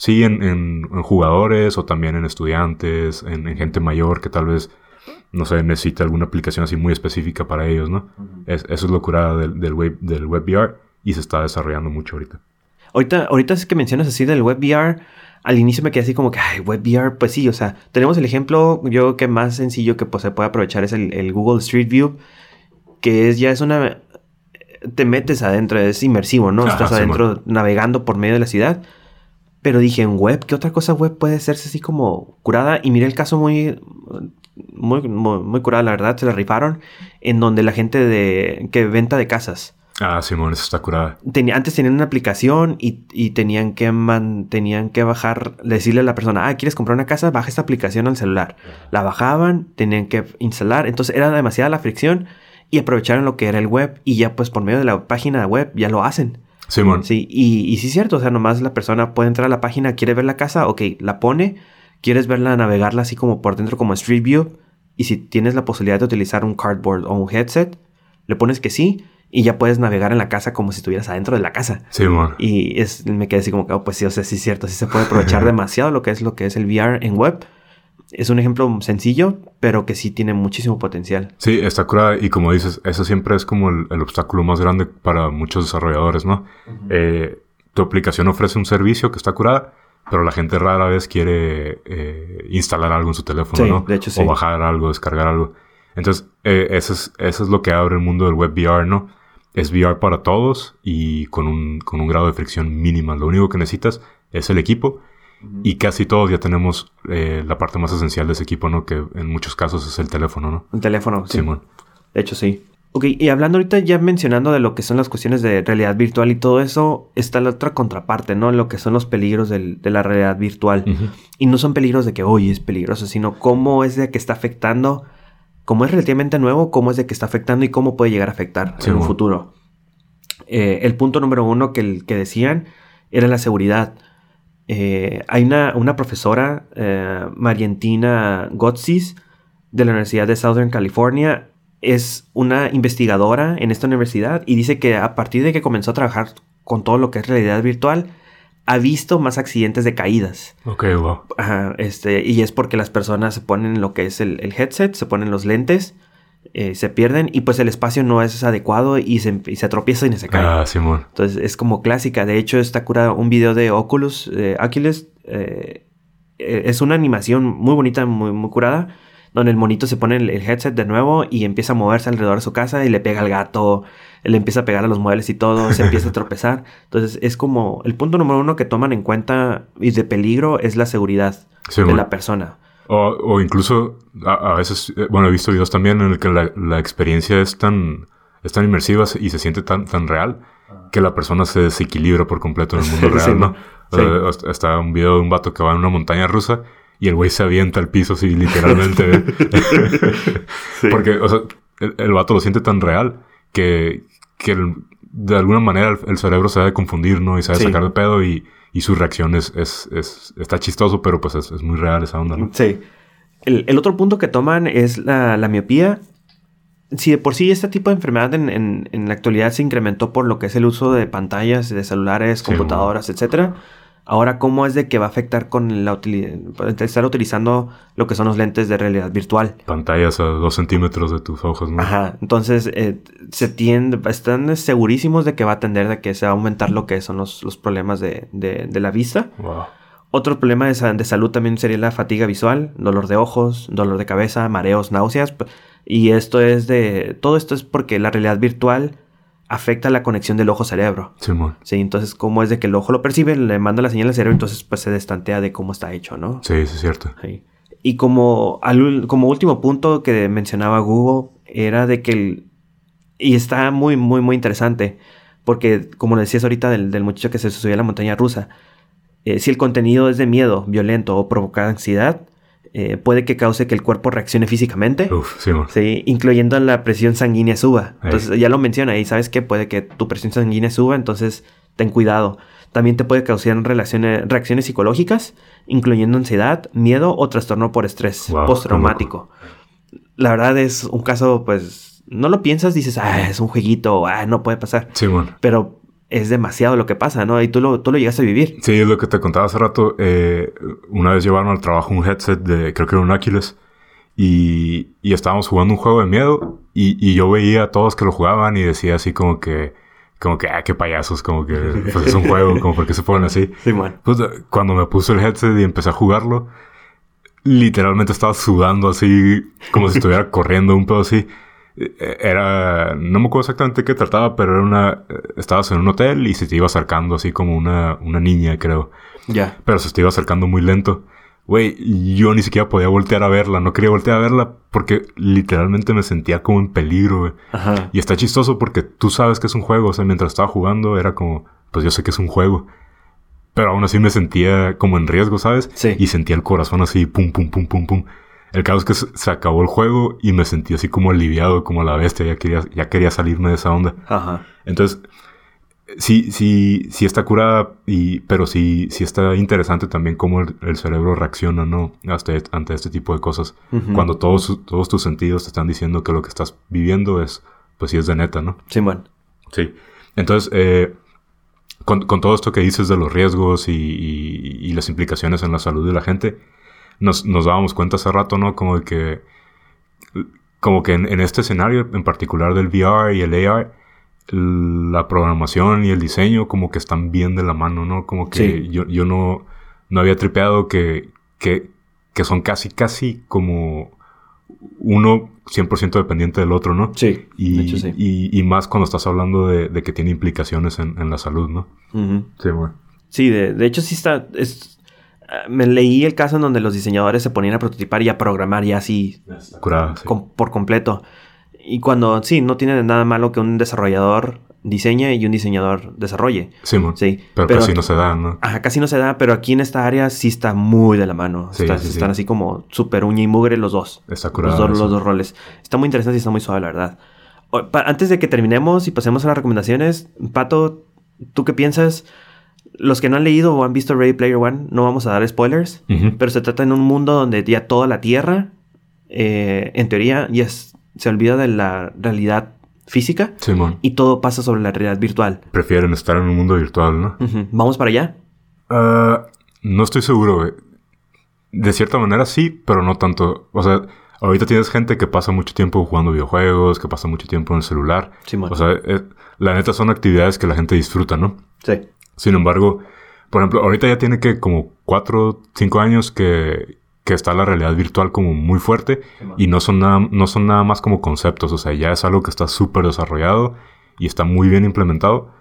Speaker 1: sí, en, jugadores o también en estudiantes, en, gente mayor que tal vez, no sé, necesita alguna aplicación así muy específica para ellos, ¿no? Uh -huh. es, eso es lo curada del, del, web, del WebVR y se está desarrollando mucho ahorita.
Speaker 2: Ahorita, ahorita es que mencionas así del WebVR, al inicio me quedé así como que, ay, WebVR, pues sí, o sea, tenemos el ejemplo, yo que más sencillo que pues, se puede aprovechar es el, el Google Street View, que es ya es una... Te metes adentro, es inmersivo, ¿no?
Speaker 1: Ajá,
Speaker 2: Estás adentro navegando por medio de la ciudad. Pero dije, en web, ¿qué otra cosa web puede hacerse así como curada? Y miré el caso muy, muy, muy, muy curada, la verdad, se la rifaron, en donde la gente de que venta de casas.
Speaker 1: Ah, Simón, eso está curada.
Speaker 2: Tenía, antes tenían una aplicación y, y, tenían, que man, tenían que bajar, decirle a la persona, ah, ¿quieres comprar una casa? Baja esta aplicación al celular. La bajaban, tenían que instalar, entonces era demasiada la fricción y aprovecharon lo que era el web y ya pues por medio de la página web ya lo hacen.
Speaker 1: Simón.
Speaker 2: Sí, y, y sí es cierto, o sea, nomás la persona puede entrar a la página, quiere ver la casa, ok, la pone, quieres verla, navegarla así como por dentro como Street View, y si tienes la posibilidad de utilizar un cardboard o un headset, le pones que sí, y ya puedes navegar en la casa como si estuvieras adentro de la casa.
Speaker 1: Simón.
Speaker 2: Y es, me quedé así como que, oh, pues sí, o sea, sí es cierto, sí se puede aprovechar demasiado lo que es lo que es el VR en web. Es un ejemplo sencillo, pero que sí tiene muchísimo potencial.
Speaker 1: Sí, está curada. Y como dices, eso siempre es como el, el obstáculo más grande para muchos desarrolladores, ¿no? Uh -huh. eh, tu aplicación ofrece un servicio que está curada, pero la gente rara vez quiere eh, instalar algo en su teléfono,
Speaker 2: sí,
Speaker 1: ¿no?
Speaker 2: De hecho, sí.
Speaker 1: O bajar algo, descargar algo. Entonces, eh, eso, es, eso es lo que abre el mundo del web VR, ¿no? Es VR para todos y con un, con un grado de fricción mínima. Lo único que necesitas es el equipo y casi todos ya tenemos eh, la parte más esencial de ese equipo, ¿no? Que en muchos casos es el teléfono, ¿no?
Speaker 2: El teléfono, sí.
Speaker 1: Simón.
Speaker 2: De hecho, sí. Ok, y hablando ahorita ya mencionando de lo que son las cuestiones de realidad virtual y todo eso, está la otra contraparte, ¿no? Lo que son los peligros del, de la realidad virtual. Uh -huh. Y no son peligros de que, oye, es peligroso, sino cómo es de que está afectando, cómo es relativamente nuevo, cómo es de que está afectando y cómo puede llegar a afectar sí, en un futuro. Eh, el punto número uno que, que decían era la seguridad. Eh, hay una, una profesora, eh, Marientina Gotzis, de la Universidad de Southern California. Es una investigadora en esta universidad y dice que a partir de que comenzó a trabajar con todo lo que es realidad virtual, ha visto más accidentes de caídas.
Speaker 1: Ok, wow.
Speaker 2: Ajá, este, y es porque las personas se ponen lo que es el, el headset, se ponen los lentes, eh, se pierden y pues el espacio no es adecuado y se, y se tropiezan y se caen.
Speaker 1: Ah, Simón.
Speaker 2: Entonces es como clásica. De hecho, está curada un video de Oculus, eh, Oculus. Eh, es una animación muy bonita, muy, muy curada. Donde el monito se pone el, el, headset de nuevo y empieza a moverse alrededor de su casa y le pega al gato, le empieza a pegar a los muebles y todo, se empieza a tropezar. Entonces es como el punto número uno que toman en cuenta y de peligro es la seguridad de la persona.
Speaker 1: O, o incluso a, a, veces, eh, bueno, he visto videos también en el que la, la, experiencia es tan, es tan inmersiva y se siente tan, tan real que la persona se desequilibra por completo en el mundo real,
Speaker 2: sí,
Speaker 1: ¿no?
Speaker 2: Sí.
Speaker 1: Uh, está un video de un vato que va en una montaña rusa y el güey se avienta al piso así literalmente. sí. Porque, o sea, el, el, vato lo siente tan real que, que el, de alguna manera el, cerebro se debe confundir, ¿no? Y se debe sacar de pedo y, y su reacción es, es, está chistoso, pero pues es, muy real esa onda, ¿no?
Speaker 2: Sí. El, otro punto que toman es la, la, miopía. Si de por sí este tipo de enfermedad en, en, la actualidad se incrementó por lo que es el uso de pantallas, de celulares, computadoras, etcétera Ahora, ¿cómo es de que va a afectar con la estar utilizando lo que son los lentes de realidad virtual?
Speaker 1: Pantallas a dos centímetros de tus ojos, ¿no?
Speaker 2: Ajá. Entonces, eh, se tiende, están segurísimos de que va a tender de que se va a aumentar lo que son los, problemas de, la vista. Wow. Otro problema de, de, salud también sería la fatiga visual, dolor de ojos, dolor de cabeza, mareos, náuseas. Y esto es de. Todo esto es porque la realidad virtual afecta la conexión del ojo-cerebro. Sí, sí, entonces, como es de que el ojo lo percibe, le manda la señal al cerebro, entonces pues se destantea de cómo está hecho, ¿no?
Speaker 1: Sí, eso es cierto.
Speaker 2: Y como, como último punto que mencionaba Google, era de que el, y está muy, muy, muy interesante, porque como decías ahorita del, muchacho que se subió a la montaña rusa, eh, si el contenido es de miedo, violento o provoca ansiedad, eh, puede que cause que el cuerpo reaccione físicamente. sí, incluyendo la presión sanguínea suba. Entonces, ya lo menciona y sabes que puede que tu presión sanguínea suba, entonces ten cuidado. También te puede causar reacciones psicológicas, incluyendo ansiedad, miedo o trastorno por estrés postraumático. La verdad es un caso, pues, no lo piensas, dices, ah, es un jueguito, ah, no puede pasar. Sí, bueno. Pero es demasiado lo que pasa, ¿no? Y tú lo, tú lo llegas a vivir.
Speaker 1: Sí, es lo que te contaba hace rato. Eh, una vez llevaron al trabajo un headset de, creo que era un Aquiles, y, y estábamos jugando un juego de miedo, y, y, yo veía a todos que lo jugaban y decía así como que, como que, ah, qué payasos, como que, pues es un juego, como porque se ponen así. Sí, bueno. Pues cuando me puse el headset y empecé a jugarlo, literalmente estaba sudando así, como si estuviera corriendo un pedo así. Eh, era, no me acuerdo exactamente qué trataba, pero era una, eh, estabas en un hotel y se te iba acercando así como una, una niña, creo. Ya. Pero se te iba acercando muy lento. Güey, yo ni siquiera podía voltear a verla, no quería voltear a verla porque literalmente me sentía como en peligro, güey. Ajá. Y está chistoso porque tú sabes que es un juego, o sea, mientras estaba jugando era como, pues yo sé que es un juego. Pero aún así me sentía como en riesgo, ¿sabes? Sí. Y sentía el corazón así, pum, pum, pum, pum, pum. El caso es que se acabó el juego y me sentí así como aliviado, como la bestia. Ya quería, ya quería salirme de esa onda. Ajá. Entonces, sí, sí, sí está curada, y, pero sí, sí está interesante también cómo el, cerebro reacciona, ¿no? Hasta, ante este tipo de cosas. Cuando todos, todos tus sentidos te están diciendo que lo que estás viviendo es, pues sí es de neta, ¿no?
Speaker 2: Sí, bueno.
Speaker 1: Sí. Entonces, eh, con, todo esto que dices de los riesgos y, y, las implicaciones en la salud de la gente, nos, nos dábamos cuenta hace rato, ¿no? Como de que, como que en, este escenario en particular del VR y el AR, la programación y el diseño como que están bien de la mano, ¿no? Como que yo, yo no, no había tripeado que, que, que son casi, casi como uno 100% dependiente del otro, ¿no? Sí. Y, sí. y, y, más cuando estás hablando de, de que tiene implicaciones en, en la salud, ¿no?
Speaker 2: Sí, bueno. Sí, de, de, hecho sí está, es, me leí el caso en donde los diseñadores se ponían a prototipar y a programar ya así por completo. Y cuando, sí, no tiene nada malo que un desarrollador diseñe y un diseñador desarrolle. Sí,
Speaker 1: sí. Pero, casi no se da, ¿no?
Speaker 2: Ajá, casi no se da, pero aquí en esta área sí está muy de la mano. están así como súper uña y mugre los dos. Está curado. Los, dos, los dos roles. Está muy interesante y está muy suave, la verdad. Antes de que terminemos y pasemos a las recomendaciones, Pato, ¿tú qué piensas? Los que no han leído o han visto Ready Player One, no vamos a dar spoilers, pero se trata en un mundo donde ya toda la Tierra, eh, en teoría, ya se olvida de la realidad física y todo pasa sobre la realidad virtual.
Speaker 1: Prefieren estar en un mundo virtual, ¿no?
Speaker 2: ¿Vamos para allá?
Speaker 1: Ah, no estoy seguro. De cierta manera sí, pero no tanto. O sea, ahorita tienes gente que pasa mucho tiempo jugando videojuegos, que pasa mucho tiempo en el celular. o sea, eh, la neta son actividades que la gente disfruta, ¿no? Sí. Sin embargo, por ejemplo, ahorita ya tiene que como cuatro, cinco años que, que está la realidad virtual como muy fuerte y no son, nada, no son nada más como conceptos, o sea, ya es algo que está súper desarrollado y está muy bien implementado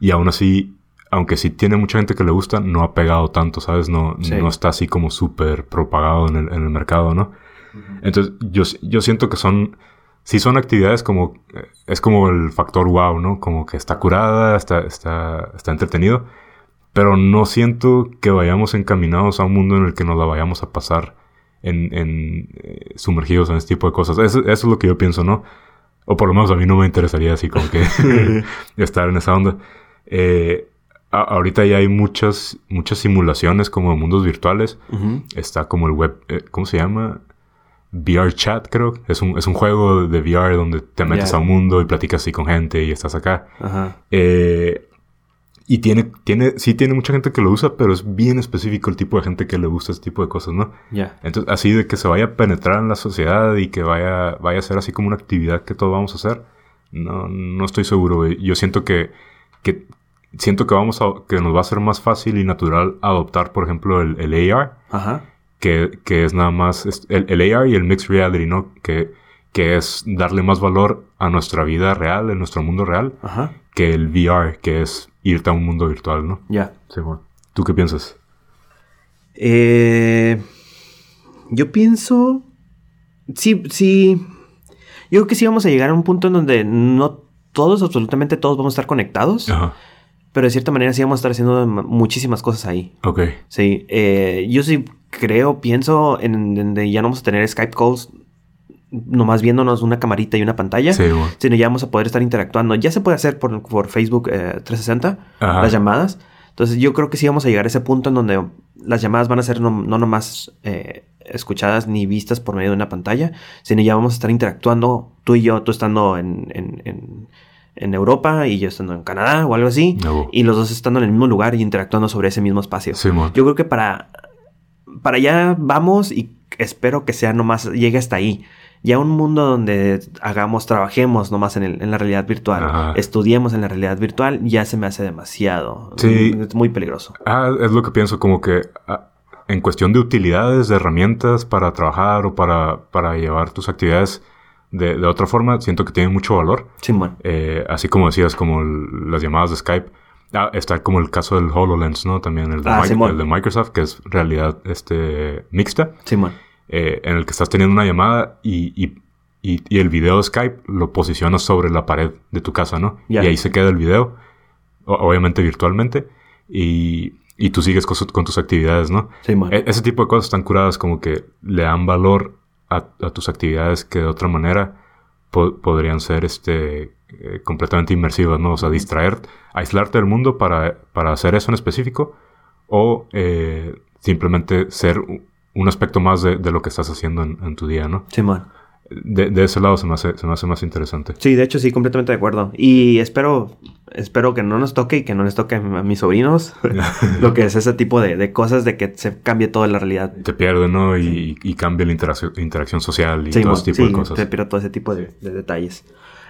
Speaker 1: y aún así, aunque sí tiene mucha gente que le gusta, no ha pegado tanto, ¿sabes? No, no está así como súper propagado en el, en el, mercado, ¿no? Entonces, yo, yo siento que son sí son actividades como, es como el factor wow, ¿no? Como que está curada, está, está, está entretenido, pero no siento que vayamos encaminados a un mundo en el que nos la vayamos a pasar en, en eh, sumergidos en este tipo de cosas. Eso, es lo que yo pienso, ¿no? O por lo menos a mí no me interesaría así como que estar en esa onda. Eh, ahorita ya hay muchas, muchas simulaciones como de mundos virtuales. Está como el web, eh, ¿cómo se llama? VR Chat, creo. Es un, es un juego de VR donde te metes a un mundo y platicas así con gente y estás acá. Eh, y tiene, tiene, sí tiene mucha gente que lo usa, pero es bien específico el tipo de gente que le gusta este tipo de cosas, ¿no?
Speaker 2: Ya.
Speaker 1: Entonces, así de que se vaya a penetrar en la sociedad y que vaya, vaya a ser así como una actividad que todos vamos a hacer, no, no estoy seguro, Yo siento que, que, siento que vamos a, que nos va a ser más fácil y natural adoptar, por ejemplo, el, el AR.
Speaker 2: Ajá
Speaker 1: que, que es nada más el, el, AR y el Mixed Reality, ¿no? Que, que es darle más valor a nuestra vida real, en nuestro mundo real, que el VR, que es irte a un mundo virtual, ¿no?
Speaker 2: Ya.
Speaker 1: Sí, bueno. ¿Tú qué piensas?
Speaker 2: Eh, yo pienso... Sí, sí. Yo creo que sí vamos a llegar a un punto en donde no todos, absolutamente todos vamos a estar conectados. Ajá. Pero de cierta manera sí vamos a estar haciendo muchísimas cosas ahí.
Speaker 1: Ok.
Speaker 2: Sí. Eh, yo sí creo, pienso en donde ya no vamos a tener Skype calls nomás viéndonos una camarita y una pantalla, sí, sino ya vamos a poder estar interactuando. Ya se puede hacer por, por Facebook 360 eh, las llamadas. Entonces yo creo que sí vamos a llegar a ese punto en donde las llamadas van a ser no, no nomás eh, escuchadas ni vistas por medio de una pantalla, sino ya vamos a estar interactuando tú y yo, tú estando en, en, en, Europa y yo estando en Canadá o algo así, y los dos estando en el mismo lugar y interactuando sobre ese mismo espacio. yo creo que para para allá vamos y espero que sea nomás, llegue hasta ahí. Ya un mundo donde hagamos, trabajemos nomás en, el, en la realidad virtual, estudiemos en la realidad virtual, ya se me hace demasiado.
Speaker 1: Sí.
Speaker 2: Es muy peligroso.
Speaker 1: Ah, es lo que pienso, como que ah, en cuestión de utilidades, de herramientas para trabajar o para, para llevar tus actividades de, de otra forma, siento que tiene mucho valor.
Speaker 2: Sí, bueno.
Speaker 1: Eh, así como decías, como las llamadas de Skype Ah, está como el caso del HoloLens, ¿no? También el de, ah, de Microsoft, que es realidad este, mixta.
Speaker 2: Simón.
Speaker 1: Eh, en el que estás teniendo una llamada y, y, y, el video de Skype lo posicionas sobre la pared de tu casa, ¿no? Y ahí se queda el video, obviamente virtualmente, y, y tú sigues con, tus actividades, ¿no?
Speaker 2: Simón.
Speaker 1: E, ese tipo de cosas están curadas como que le dan valor a, a tus actividades que de otra manera podrían ser este eh, completamente inmersivas, ¿no? O sea, distraer, aislarte del mundo para, para hacer eso en específico o eh, simplemente ser un aspecto más de, lo que estás haciendo en, tu día, ¿no?
Speaker 2: Sí, man.
Speaker 1: De, de, ese lado se me, hace, se me hace más interesante.
Speaker 2: Sí, de hecho sí, completamente de acuerdo. Y espero, espero que no nos toque y que no les toque a mis sobrinos lo que es ese tipo de, cosas de que se cambie toda la realidad.
Speaker 1: Te pierde, ¿no? Y, y cambia la interacción, interacción social y todo ese tipo de cosas.
Speaker 2: Te pierde todo ese tipo de, detalles.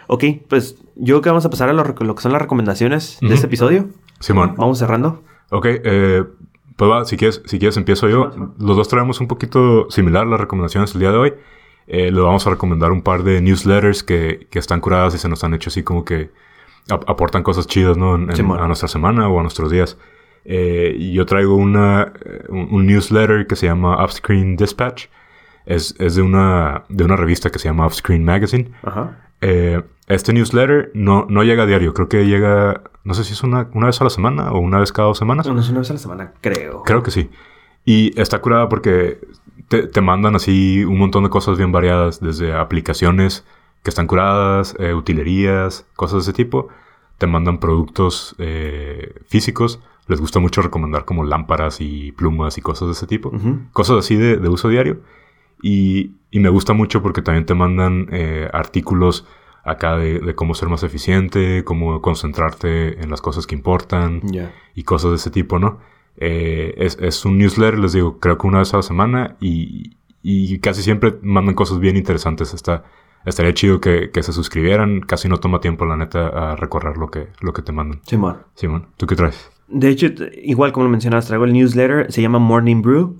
Speaker 2: Ok, pues yo creo que vamos a pasar a lo, que son las recomendaciones de este episodio.
Speaker 1: Simón.
Speaker 2: Vamos cerrando.
Speaker 1: Ok, eh, pues va, si quieres, si quieres empiezo yo. Los dos traemos un poquito similar las recomendaciones el día de hoy. Eh, le vamos a recomendar un par de newsletters que, que, están curadas y se nos han hecho así como que aportan cosas chidas, ¿no? a nuestra semana o a nuestros días. Eh, yo traigo una, un, newsletter que se llama Offscreen Dispatch. Es, es, de, una, de una revista que se llama Offscreen Magazine.
Speaker 2: Ajá.
Speaker 1: Eh, este newsletter no, no llega a diario, creo que llega, no sé si es una, una vez a la semana o una vez cada dos semanas.
Speaker 2: No, es una vez a la semana, creo.
Speaker 1: Creo que sí. Y está curada porque te, te mandan así un montón de cosas bien variadas, desde aplicaciones que están curadas, eh, utilerías, cosas de ese tipo. Te mandan productos eh, físicos. Les gusta mucho recomendar como lámparas y plumas y cosas de ese tipo. Cosas así de, de uso diario. Y, y me gusta mucho porque también te mandan eh, artículos acá de, cómo ser más eficiente, cómo concentrarte en las cosas que importan y cosas de ese tipo, ¿no? Eh, es, es, un newsletter, les digo, creo que una vez a la semana y, y casi siempre mandan cosas bien interesantes. Está, estaría chido que, que, se suscribieran. Casi no toma tiempo, la neta, a recorrer lo que, lo que te mandan.
Speaker 2: Simón.
Speaker 1: Simón, ¿tú qué traes?
Speaker 2: De hecho, igual como lo mencionabas, traigo el newsletter, se llama Morning Brew.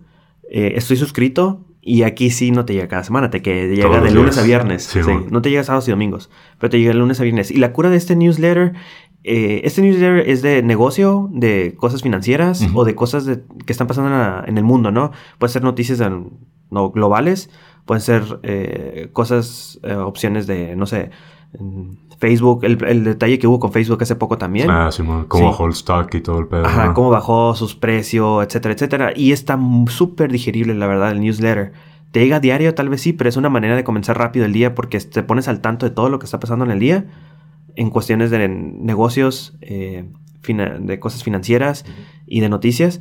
Speaker 2: Eh, estoy suscrito y aquí sí no te llega cada semana, te que llega de lunes a viernes. Sí, No te llega sábados y domingos, pero te llega de lunes a viernes. Y la cura de este newsletter, eh, este newsletter es de negocio, de cosas financieras o de cosas que están pasando en, el mundo, ¿no? Pueden ser noticias no, globales, pueden ser eh, cosas, eh, opciones de, no sé, Facebook, el, detalle que hubo con Facebook hace poco también.
Speaker 1: Ah, sí, cómo bajó el stock y todo el pedo.
Speaker 2: Ajá, cómo bajó sus precios, etcétera, etcétera. Y está súper digerible, la verdad, el newsletter. Te llega diario, tal vez sí, pero es una manera de comenzar rápido el día porque te pones al tanto de todo lo que está pasando en el día en cuestiones de negocios, eh, de cosas financieras y de noticias.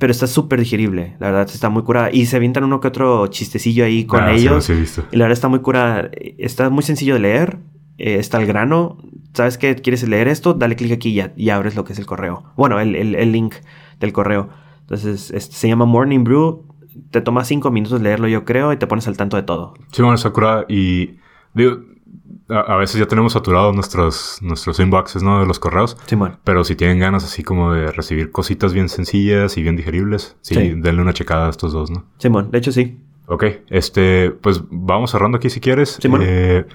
Speaker 2: Pero está súper digerible, la verdad está muy curada. Y se avientan uno que otro chistecillo ahí con
Speaker 1: Ah,
Speaker 2: ellos.
Speaker 1: sí visto.
Speaker 2: Y la verdad está muy curada. Está muy sencillo de leer. eh, está al grano. ¿Sabes qué? ¿Quieres leer esto? Dale clic aquí y, ya, y abres lo que es el correo. Bueno, el, el- el link del correo. Entonces, este, se llama Morning Brew. Te toma cinco minutos leerlo, yo creo, y te pones al tanto de todo.
Speaker 1: Sí, bueno, está curada y digo, a, a veces ya tenemos saturados nuestros, nuestros inboxes, ¿no? De los correos.
Speaker 2: Simón.
Speaker 1: Pero si tienen ganas así como de recibir cositas bien sencillas y bien digeribles, sí,
Speaker 2: Sí.
Speaker 1: denle una checada a estos dos, ¿no?
Speaker 2: Simón, de hecho sí.
Speaker 1: Ok, este, pues vamos cerrando aquí si quieres.
Speaker 2: Sí, bueno.
Speaker 1: Eh,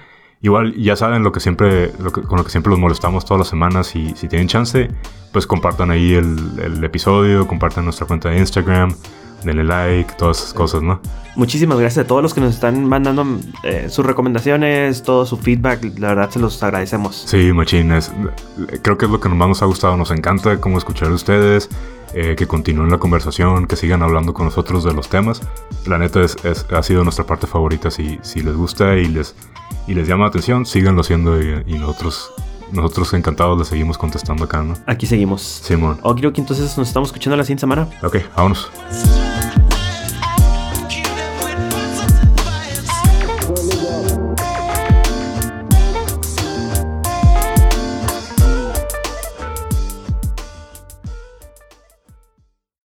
Speaker 1: igual ya saben lo que siempre, lo que- con lo que siempre los molestamos todas las semanas y si tienen chance, pues compartan ahí el, el episodio, compartan nuestra cuenta de Instagram, denle like, todas esas cosas, ¿no?
Speaker 2: Muchísimas gracias a todos los que nos están mandando eh, sus recomendaciones, todo su feedback. La verdad se los agradecemos.
Speaker 1: Sí, machín, es- creo que es lo que más nos ha gustado, nos encanta cómo escuchar a ustedes, eh, que continúen la conversación, que sigan hablando con nosotros de los temas. La neta es, es- ha sido nuestra parte favorita, si, si les gusta y les, y les llama la atención, síganlo haciendo y, y nosotros, nosotros encantados les seguimos contestando acá, ¿no?
Speaker 2: Aquí seguimos.
Speaker 1: Simón.
Speaker 2: Ok, ok, entonces nos estamos escuchando la siguiente semana.
Speaker 1: Ok, vámonos.